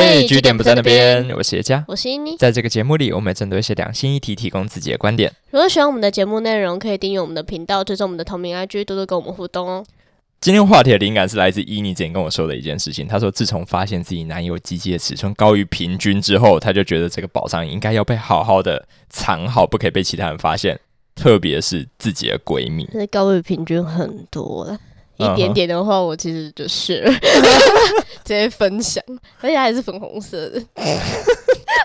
嘿，据点不在那边，我是叶佳，我是伊妮。在这个节目里，我们针对一些两性议题提供自己的观点。如果喜欢我们的节目内容，可以订阅我们的频道，追踪我们的同名 IG，多多跟我们互动哦。今天话题的灵感是来自伊妮之前跟我说的一件事情。她说，自从发现自己男友鸡鸡的尺寸高于平均之后，她就觉得这个宝藏应该要被好好的藏好，不可以被其他人发现，特别是自己的闺蜜。这高于平均很多了。一点点的话，我其实就是 直接分享，而且还是粉红色的，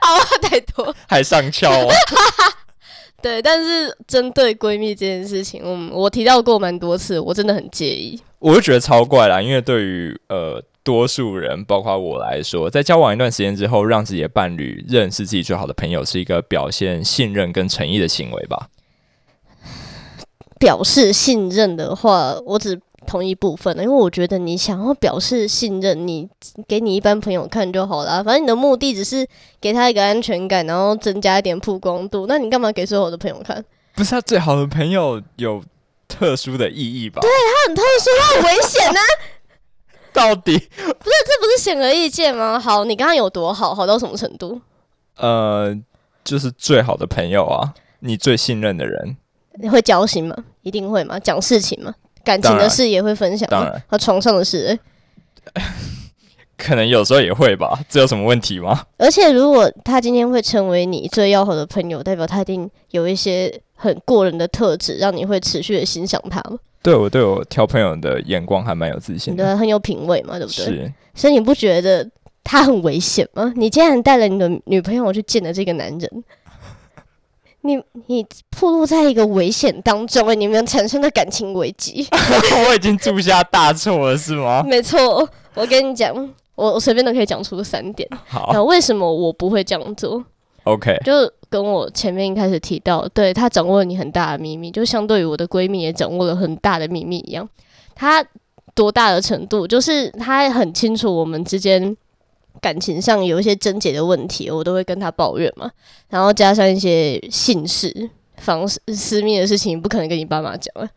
好 话太多，还上翘哦。对，但是针对闺蜜这件事情，嗯，我提到过蛮多次，我真的很介意。我就觉得超怪啦，因为对于呃多数人，包括我来说，在交往一段时间之后，让自己的伴侣认识自己最好的朋友，是一个表现信任跟诚意的行为吧。表示信任的话，我只。同一部分的，因为我觉得你想要表示信任，你给你一般朋友看就好了。反正你的目的只是给他一个安全感，然后增加一点曝光度。那你干嘛给所有的朋友看？不是他最好的朋友有特殊的意义吧？对他很特殊，他很危险呢。到底不是这不是显而易见吗？好，你刚刚有多好，好到什么程度？呃，就是最好的朋友啊，你最信任的人。你会交心吗？一定会吗？讲事情吗？感情的事也会分享，当然，和床上的事，可能有时候也会吧，这有什么问题吗？而且，如果他今天会成为你最要好的朋友，代表他一定有一些很过人的特质，让你会持续的欣赏他对我对我挑朋友的眼光还蛮有自信，的，很有品味嘛，对不对？是。所以你不觉得他很危险吗？你竟然带了你的女朋友去见了这个男人。你你暴露在一个危险当中，你们产生的感情危机。我已经铸下大错了，是吗？没错，我跟你讲，我我随便都可以讲出三点。好，那为什么我不会这样做？OK，就跟我前面一开始提到，对他掌握了你很大的秘密，就相对于我的闺蜜也掌握了很大的秘密一样。他多大的程度？就是他很清楚我们之间。感情上有一些症结的问题，我都会跟他抱怨嘛。然后加上一些姓氏、房私密的事情，不可能跟你爸妈讲啊。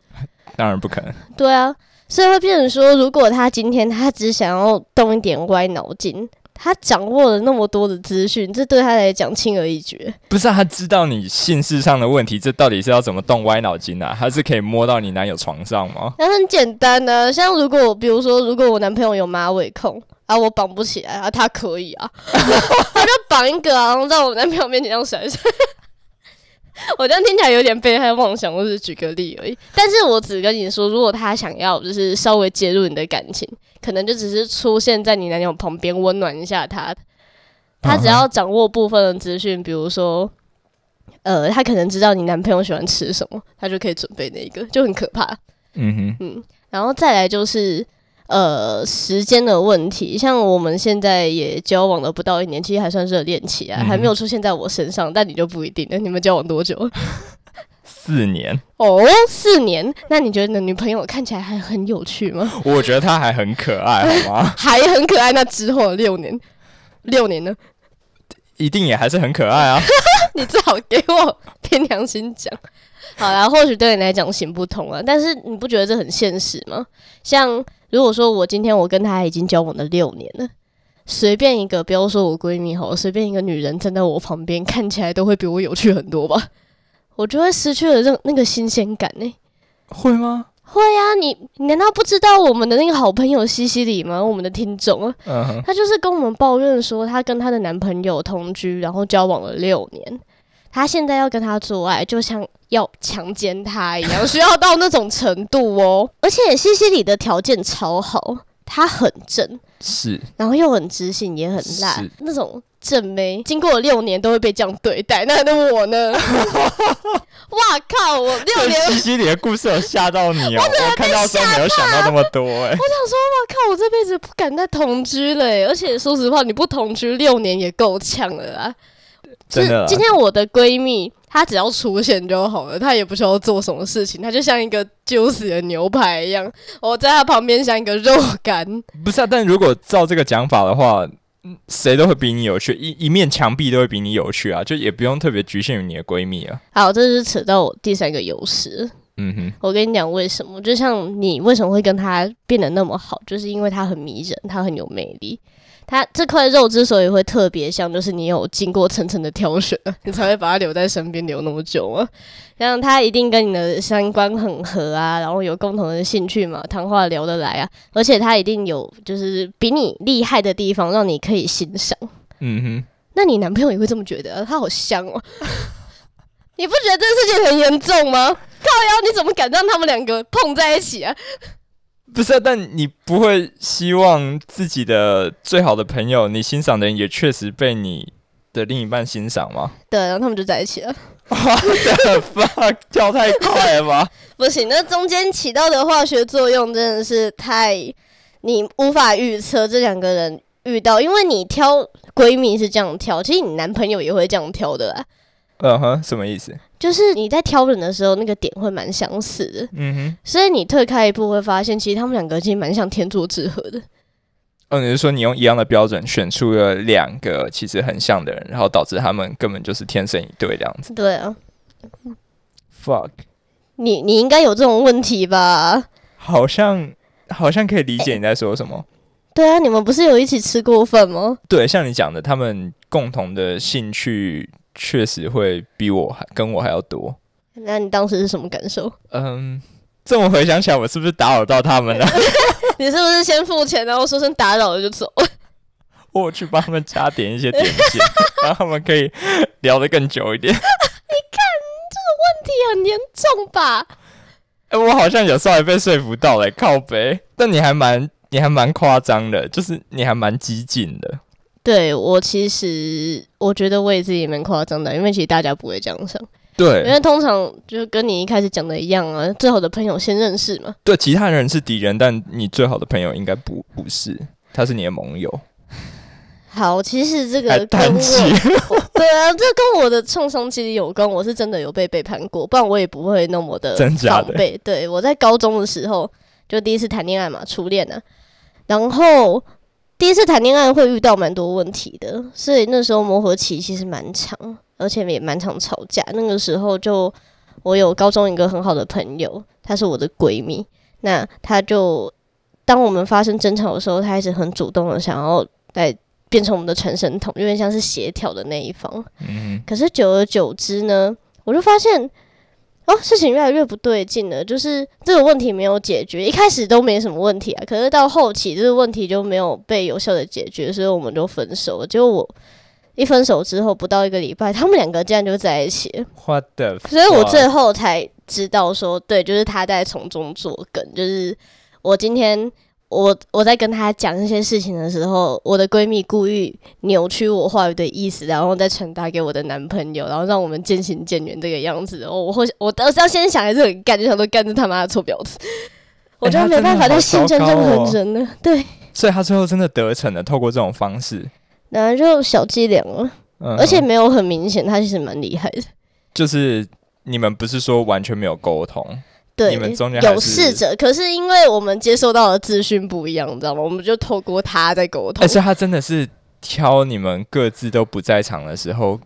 当然不可能。对啊，所以会变成说，如果他今天他只想要动一点歪脑筋，他掌握了那么多的资讯，这对他来讲轻而易举。不是他知道你姓氏上的问题，这到底是要怎么动歪脑筋啊？他是可以摸到你男友床上吗？那很简单的，像如果比如说，如果我男朋友有马尾控。啊，我绑不起来啊，他可以啊，他就绑一个啊，然后在我男朋友面前这样甩甩。我这样听起来有点被害妄想，我只是举个例而已。但是我只跟你说，如果他想要就是稍微介入你的感情，可能就只是出现在你男友旁边温暖一下他。他只要掌握部分的资讯，比如说，呃，他可能知道你男朋友喜欢吃什么，他就可以准备那个，就很可怕。嗯哼，嗯，然后再来就是。呃，时间的问题，像我们现在也交往了不到一年，其实还算热恋期啊，还没有出现在我身上，但你就不一定了。你们交往多久？四年哦，四年。那你觉得你的女朋友看起来还很有趣吗？我觉得她还很可爱，好吗？还很可爱。那之后六年，六年呢？一定也还是很可爱啊！你最好给我 凭良心讲。好啦，或许对你来讲行不通啊，但是你不觉得这很现实吗？像。如果说我今天我跟他已经交往了六年了，随便一个不要说我闺蜜好，随便一个女人站在我旁边，看起来都会比我有趣很多吧？我就会失去了那那个新鲜感呢？会吗？会啊！你你难道不知道我们的那个好朋友西西里吗？我们的听众啊，他就是跟我们抱怨说，她跟她的男朋友同居，然后交往了六年。他现在要跟他做爱，就像要强奸他一样，需要到那种程度哦。而且西西里的条件超好，他很正，是，然后又很知性，也很烂，那种正妹，经过六年都会被这样对待，那那我呢？哇靠！我 六年西西里的故事有吓到你哦，我看到时候没有想到那么多哎。我想说，哇靠！我这辈子不敢再同居了，而且说实话，你不同居六年也够呛了啊。是今天我的闺蜜，她只要出现就好了，她也不需要做什么事情，她就像一个揪死的牛排一样，我在她旁边像一个肉干。不是啊，但如果照这个讲法的话，谁都会比你有趣，一一面墙壁都会比你有趣啊，就也不用特别局限于你的闺蜜啊。好，这是扯到我第三个优势。嗯哼，我跟你讲为什么？就像你为什么会跟她变得那么好，就是因为她很迷人，她很有魅力。它这块肉之所以会特别香，就是你有经过层层的挑选，你才会把它留在身边留那么久啊。像它一定跟你的三观很合啊，然后有共同的兴趣嘛，谈话聊得来啊，而且它一定有就是比你厉害的地方，让你可以欣赏。嗯哼，那你男朋友也会这么觉得？他好香哦，你不觉得这事情很严重吗？靠腰，你怎么敢让他们两个碰在一起啊？不是，但你不会希望自己的最好的朋友，你欣赏的人也确实被你的另一半欣赏吗？对，然后他们就在一起了。哇，fuck，跳太快了吧？不行，那中间起到的化学作用真的是太你无法预测。这两个人遇到，因为你挑闺蜜是这样挑，其实你男朋友也会这样挑的啊。嗯哼，什么意思？就是你在挑人的时候，那个点会蛮相似的。嗯哼，所以你退开一步，会发现其实他们两个其实蛮像天作之合的。哦，你是说你用一样的标准选出了两个其实很像的人，然后导致他们根本就是天生一对这样子对啊，？fuck，你你应该有这种问题吧？好像好像可以理解你在说什么。对啊，你们不是有一起吃过饭吗？对，像你讲的，他们共同的兴趣确实会比我还跟我还要多。那你当时是什么感受？嗯，这么回想起来，我是不是打扰到他们了？你是不是先付钱，然后说声打扰了就走？我去帮他们加点一些点心，让他们可以聊得更久一点。你看这个问题很严重吧？哎、我好像有稍微被说服到了、靠背。但你还蛮，你还蛮夸张的，就是你还蛮激进的。对我其实我觉得我也自己蛮夸张的，因为其实大家不会这样想，对因对为通常就跟你一开始讲的一样啊，最好的朋友先认识嘛。对，其他人是敌人，但你最好的朋友应该不不是，他是你的盟友。好，其实这还个跟我 对啊，这跟我的创伤其实有关。我是真的有被背叛过，不然我也不会那么的真假的防备。对我在高中的时候就第一次谈恋爱嘛，初恋啊，然后第一次谈恋爱会遇到蛮多问题的，所以那时候磨合期其实蛮长，而且也蛮常吵架。那个时候就我有高中一个很好的朋友，她是我的闺蜜，那她就当我们发生争吵的时候，她一直很主动的想要来变成我们的传声筒，有点像是协调的那一方。嗯可是久而久之呢，我就发现，哦，事情越来越不对劲了。就是这个问题没有解决，一开始都没什么问题啊，可是到后期这个问题就没有被有效的解决，所以我们就分手了。结果我一分手之后，不到一个礼拜，他们两个竟然就在一起了。，What the？所以我 fuck？最后才知道说，对，就是他在从中作梗，就是我今天。我我在跟她讲这些事情的时候，我的闺蜜故意扭曲我话语的意思，然后再传达给我的男朋友，然后让我们渐行渐远这个样子。哦，我会我当时要先想还是很干，就想说干这他妈的臭婊子，我就他真的没办法再好信任任何哦人了。对，所以她最后真的得逞了，透过这种方式，然后就小伎俩了，嗯，而且没有很明显，她其实蛮厉害的。就是你们不是说完全没有沟通，对，你们中间还有是试着，可是因为我们接收到的资讯不一样，你知道吗？我们就透过他在沟通但。是他真的是挑你们各自都不在场的时候，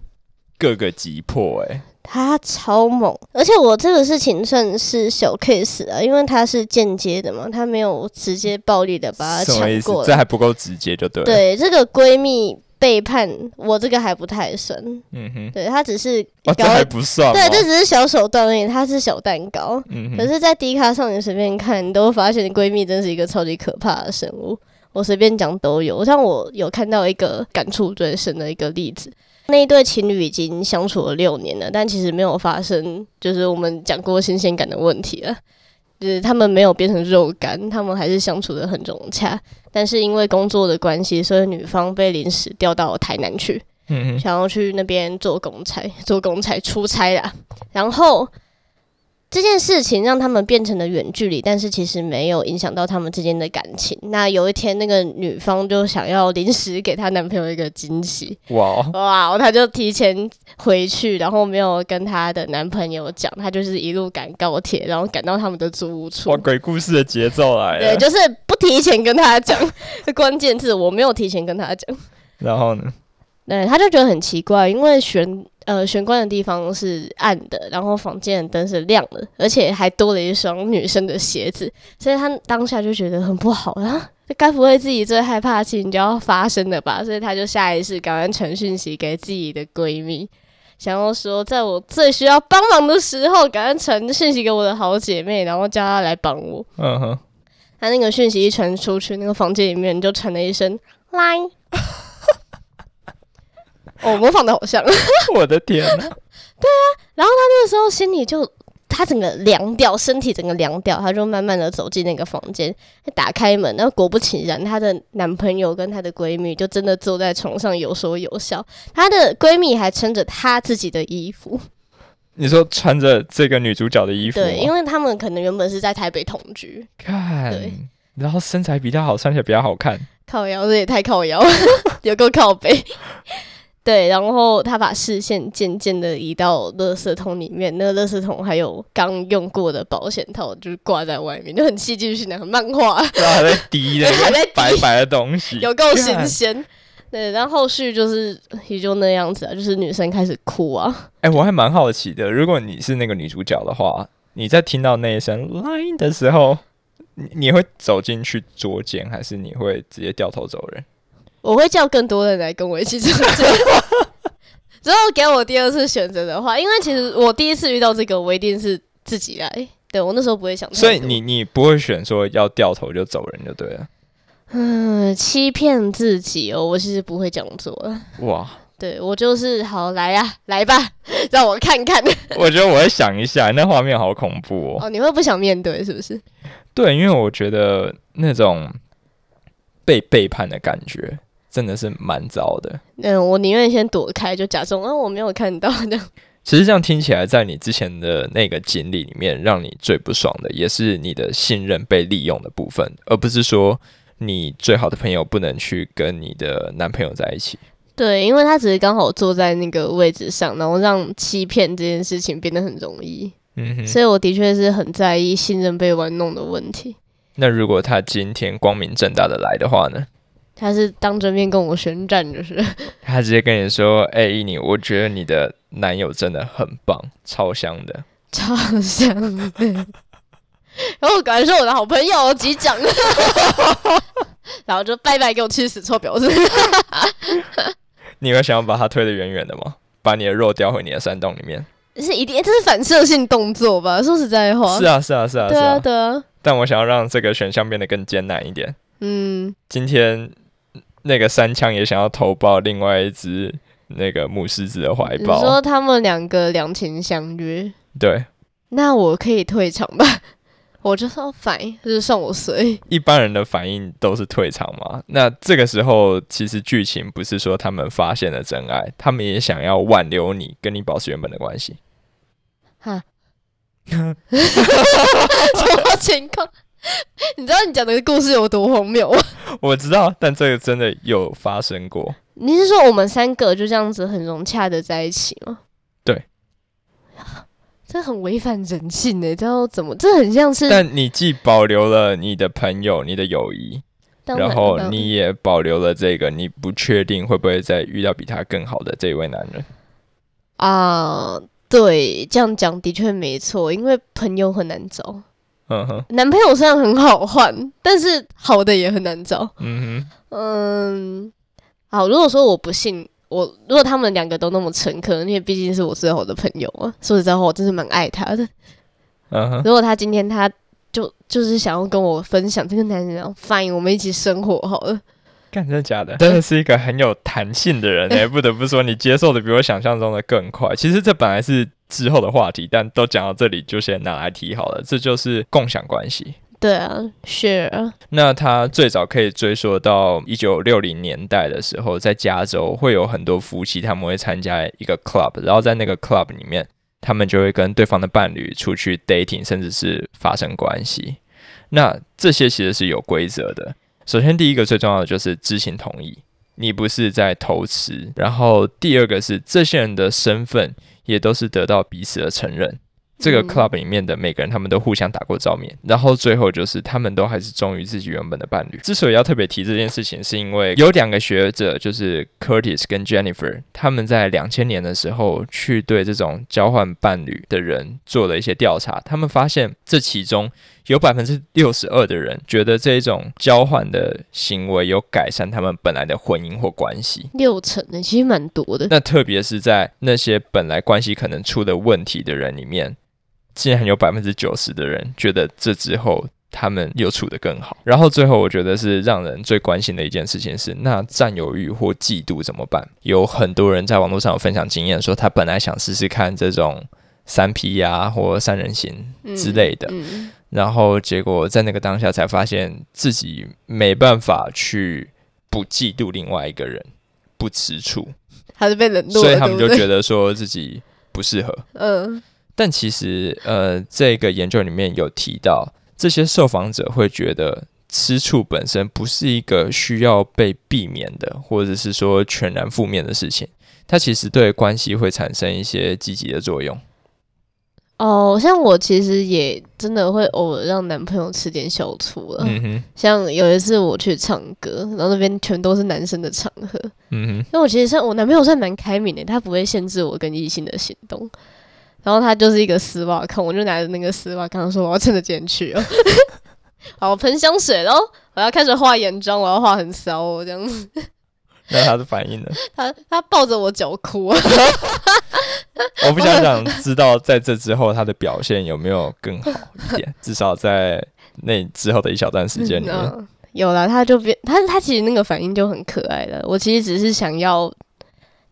各个击破、哎，他超猛，而且我这个事情算是小 case 啊，因为他是间接的嘛，他没有直接暴力的把他？抢过来。这还不够直接就对了。，对，这个闺蜜背叛我，这个还不太算。嗯哼，对他只是哦，这还不算吗，对，这只是小手段而已，他是小蛋糕。嗯哼，可是，在 D 卡上你随便看，你都会发现闺蜜真是一个超级可怕的生物。我随便讲都有，像我有看到一个感触最深的一个例子，那一对情侣已经相处了六年了，但其实没有发生就是我们讲过新鲜感的问题了，就是他们没有变成肉干，他们还是相处的很融洽。但是因为工作的关系，所以女方被临时调到台南去，想要去那边做公差，做公差出差啦。然后这件事情让他们变成了远距离，但是其实没有影响到他们之间的感情。那有一天，那个女方就想要临时给她男朋友一个惊喜，哇哦，哇，她就提前回去，然后没有跟她的男朋友讲，她就是一路赶高铁，然后赶到他们的租屋处哇，。鬼故事的节奏来了对，就是不提前跟他讲，关键字我没有提前跟他讲。然后呢？对，他就觉得很奇怪，因为玄呃玄关的地方是暗的，然后房间的灯是亮的，而且还多了一双女生的鞋子，所以他当下就觉得很不好啊。该不会自己最害怕的事情就要发生了吧？所以他就下意识赶快传讯息给自己的闺蜜，想要说在我最需要帮忙的时候，赶快传讯息给我的好姐妹，然后叫她来帮我。嗯哼，她那个讯息一传出去，那个房间里面就传了一声“来”，哦，模仿的好像。我的天呐！然后他那个时候心里就，他整个凉掉，身体整个凉掉，他就慢慢的走进那个房间，打开门，然后果不其然，她的男朋友跟她的闺蜜就真的坐在床上有说有笑，她的闺蜜还穿着她自己的衣服，你说穿着这个女主角的衣服吗，对，因为他们可能原本是在台北同居，看对，然后身材比较好，穿起来比较好看。靠腰这也太靠腰，有够靠背。对，然后他把视线渐渐的移到垃圾桶里面，那个垃圾桶还有刚用过的保险套，就是挂在外面，就很戏剧性的，很漫画，然后 还在滴的还在滴。白白的东西，有够新鲜。对，然后后续就是也就那样子啊，就是女生开始哭啊，哎、我还蛮好奇的，如果你是那个女主角的话，你在听到那一声 line 的时候，你你会走进去捉奸，还是你会直接掉头走人？我会叫更多人来跟我一起做这个。如果给我第二次选择的话，因为其实我第一次遇到这个，我一定是自己来。对我那时候不会想所以你你不会选说要掉头就走人就对了。嗯欺骗自己哦，我其实不会这样做的。哇，对我就是好来呀、来吧，让我看看。我觉得我会想一下，那画面好恐怖哦。哦，你会不想面对是不是？对，因为我觉得那种被背叛的感觉真的是蛮糟的。嗯，我宁愿先躲开，就假装啊我没有看到这样。其实这样听起来，在你之前的那个经历里面，让你最不爽的也是你的信任被利用的部分，而不是说你最好的朋友不能去跟你的男朋友在一起。对，因为他只是刚好坐在那个位置上，然后让欺骗这件事情变得很容易，嗯哼，所以我的确是很在意信任被玩弄的问题。那如果他今天光明正大的来的话呢？他是当着面跟我宣战，就是他直接跟你说：“哎、依妮，我觉得你的男友真的很棒，超香的。超香的。然后我赶快说我的好朋友击掌，然后就拜拜给我去死臭婊子。你会想要把他推得远远的吗？把你的肉叼回你的山洞里面？是一定，这是反射性动作吧？说实在话，是啊，是啊，是啊，是对啊，啊。对啊，但我想要让这个选项变得更艰难一点。嗯，今天那个三枪也想要投抱另外一只那个母狮子的怀抱你。说他们两个两情相悦，对，那我可以退场吧？我就说 fine，就是算我随。一般人的反应都是退场嘛。那这个时候，其实剧情不是说他们发现了真爱，他们也想要挽留你，跟你保持原本的关系。哈，什么情况？你知道你讲的故事有多荒谬吗？我知道，但这个真的有发生过。你是说我们三个就这样子很融洽的在一起吗？对，这很违反人性诶，这要怎么？这很像是，但你既保留了你的朋友、你的友谊，然然后你也保留了这个你不确定会不会再遇到比他更好的这一位男人。啊，对，这样讲的确没错，因为朋友很难找，嗯哼，男朋友虽然很好换，但是好的也很难找。嗯哼嗯，好，如果说我不信，我如果他们两个都那么诚恳，因为毕竟是我最好的朋友啊，说实在话，我真是蛮爱他的。哼，嗯哼，如果他今天他就就是想要跟我分享这个男人然后，fine，我们一起生活好了。干真的假的？真的是一个很有弹性的人哎、不得不说，你接受的比我想象中的更快。其实这本来是之后的话题，但都讲到这里，就先拿来提好了。这就是共享关系。对啊，sure 啊，那它最早可以追溯到一九六零年代的时候，在加州会有很多夫妻，他们会参加一个 club，然后在那个 club 里面，他们就会跟对方的伴侣出去 dating，甚至是发生关系。那这些其实是有规则的。首先，第一个最重要的就是知情同意，你不是在偷吃。然后，第二个是这些人的身份也都是得到彼此的承认。这个嗯 club 里面的每个人，他们都互相打过照面，然后最后就是他们都还是忠于自己原本的伴侣。之所以要特别提这件事情，是因为有两个学者，就是 Curtis 跟 Jennifer，他们在两千年的时候去对这种交换伴侣的人做了一些调查，他们发现这其中有百分之六十二的人觉得这种交换的行为有改善他们本来的婚姻或关系。六成呢，其实蛮多的。那特别是在那些本来关系可能出的问题的人里面，竟然有百分之九十的人觉得这之后他们又处得更好。然后最后，我觉得是让人最关心的一件事情是，那占有欲或嫉妒怎么办？有很多人在网络上有分享经验，说他本来想试试看这种三 P 呀或三人行之类的。嗯，然后结果在那个当下才发现自己没办法去不嫉妒另外一个人，不吃醋，还是被冷落了，所以他们就觉得说自己不适合。嗯但其实，呃，这个研究里面有提到，这些受访者会觉得吃醋本身不是一个需要被避免的，或者是说全然负面的事情，它其实对关系会产生一些积极的作用。哦，像我其实也真的会偶尔让男朋友吃点小醋了。嗯哼，像有一次我去唱歌，然后那边全都是男生的场合，嗯哼。因为我其实算我男朋友算蛮开明的，他不会限制我跟异性的行动。然后他就是一个丝袜控，我就拿着那个丝袜跟他说我要趁着今天去哦。好，我喷香水喽，我要开始化眼妆，我要画很骚哦，这样子。那他的反应呢？他他抱着我脚哭啊，我不想想知道在这之后他的表现有没有更好一点，至少在那之后的一小段时间里面。嗯有了，他就变他他其实那个反应就很可爱了。我其实只是想要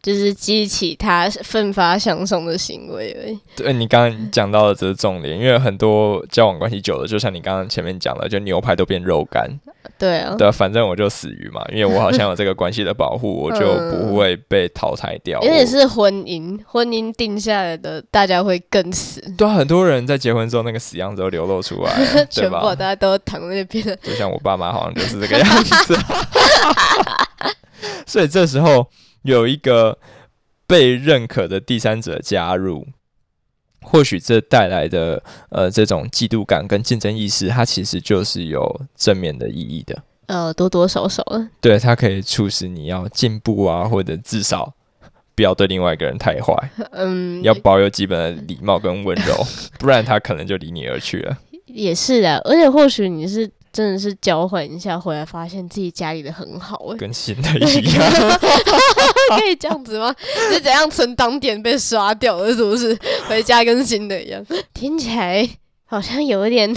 就是激起他奋发向上的行为而已。对你刚刚讲到的这是重点，因为很多交往关系久了，就像你刚刚前面讲的，就牛排都变肉干，对啊，对啊，反正我就死鱼嘛，因为我好像有这个关系的保护，我就不会被淘汰掉。我因为是婚姻，婚姻定下来的，大家会更死，对啊，很多人在结婚之后那个死样子都流露出来 全部吧大？家都躺在那边。就像我爸妈好像就是这个样子，所以这时候有一个被认可的第三者加入，或许这带来的呃这种嫉妒感跟竞争意识，它其实就是有正面的意义的。呃，多多少少的，对，它可以促使你要进步啊，或者至少不要对另外一个人太坏，嗯，要保有基本的礼貌跟温柔，不然他可能就离你而去了。也是啊。而且或许你是真的是交换一下，回来发现自己家里的很好、欸，跟新的一样。可以这样子吗？是怎样存档点被刷掉了，是不是？回家跟新的一样，听起来好像有一点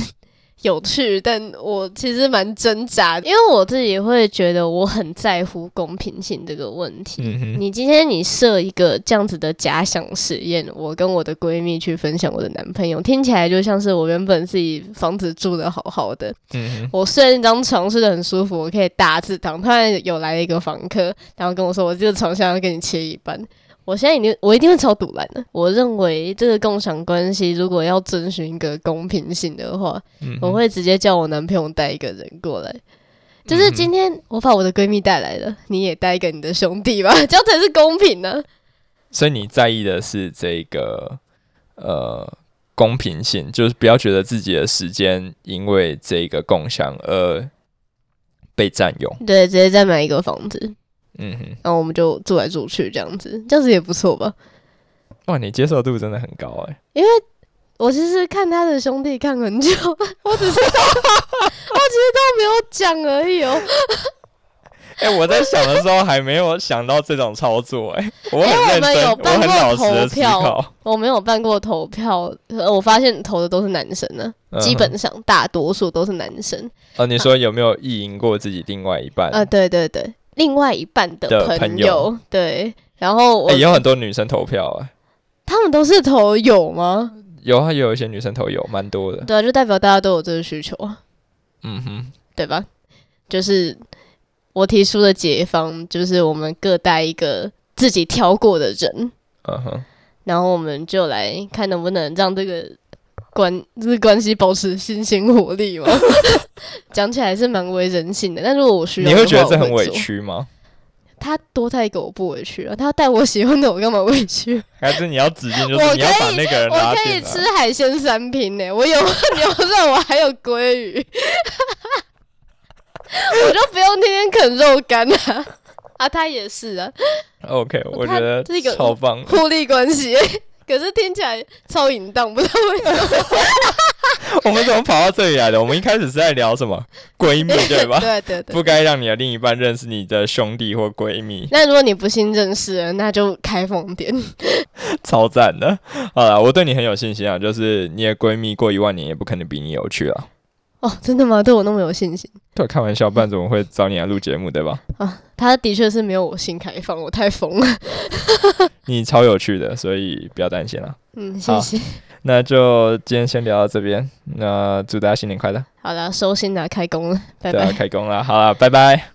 有趣，但我其实蛮挣扎的，因为我自己会觉得我很在乎公平性这个问题。嗯，你今天你设一个这样子的假想实验，我跟我的闺蜜去分享我的男朋友，听起来就像是我原本自己房子住的好好的，我睡那张床睡得很舒服，我可以大字躺。突然有来了一个房客，然后跟我说我这个床想要跟你切一半。我现在一定，我一定会超堵烂的。我认为这个共享关系如果要遵循一个公平性的话，嗯我会直接叫我男朋友带一个人过来。就是今天我把我的闺蜜带来了，你也带一个你的兄弟吧，这样才是公平呢、所以你在意的是这个呃公平性，就是不要觉得自己的时间因为这个共享而被占用。对，直接再买一个房子，嗯哼，然后我们就住来住去这样子，这样子也不错吧？哇，你接受度真的很高哎、因为我其实看他的兄弟看很久，我只是都，我只是都没有讲而已哦。哎、我在想的时候还没有想到这种操作哎、我很因为我们认真，我很有办过老实的思投票考。我没有办过投票，呃我发现投的都是男生呢，嗯基本上大多数都是男生。哦，你说有没有意淫过自己另外一半？啊，对对对，另外一半的的朋朋友。对，然后我、哎、有很多女生投票啊、他们都是投有吗？有啊，也有一些女生投有，蛮多的。对啊，就代表大家都有这个需求啊，嗯哼，对吧？就是我提出的解方，就是我们各带一个自己挑过的人，嗯哼，然后我们就来看能不能让这个关 就是关系保持新鲜活力嘛。讲起来是蛮为人性的，但如果我需要，你会觉得这很委？屈吗？他多带一个我不委屈啊，他带我喜欢的我干嘛委屈？还是你要指定就我是你要把可以那个人拉我可以吃？海鲜三拼呢，我有牛肉，我还有鲑鱼，我就不用天天啃肉干啊。啊，他也是啊，OK，我觉得这个超棒。互利关系。可是听起来超淫荡，不知道为什么。我们怎么跑到这里来的？我们一开始是在聊什么闺蜜，对吧？对对对。不该让你的另一半认识你的兄弟或闺蜜。那如果你不幸认识了，那就开放点。超赞的。好了，我对你很有信心啊，就是你的闺蜜过一万年也不可能比你有趣啊。哦，真的吗？对我那么有信心？对，开玩笑，不然怎么会找你来录节目，对吧？啊，他的确是没有我心开放，我太疯了。你超有趣的，所以不要担心了。嗯，谢谢。那就今天先聊到这边，那祝大家新年快乐。好了，收心了，开工了，拜拜。开工了，好了，拜拜。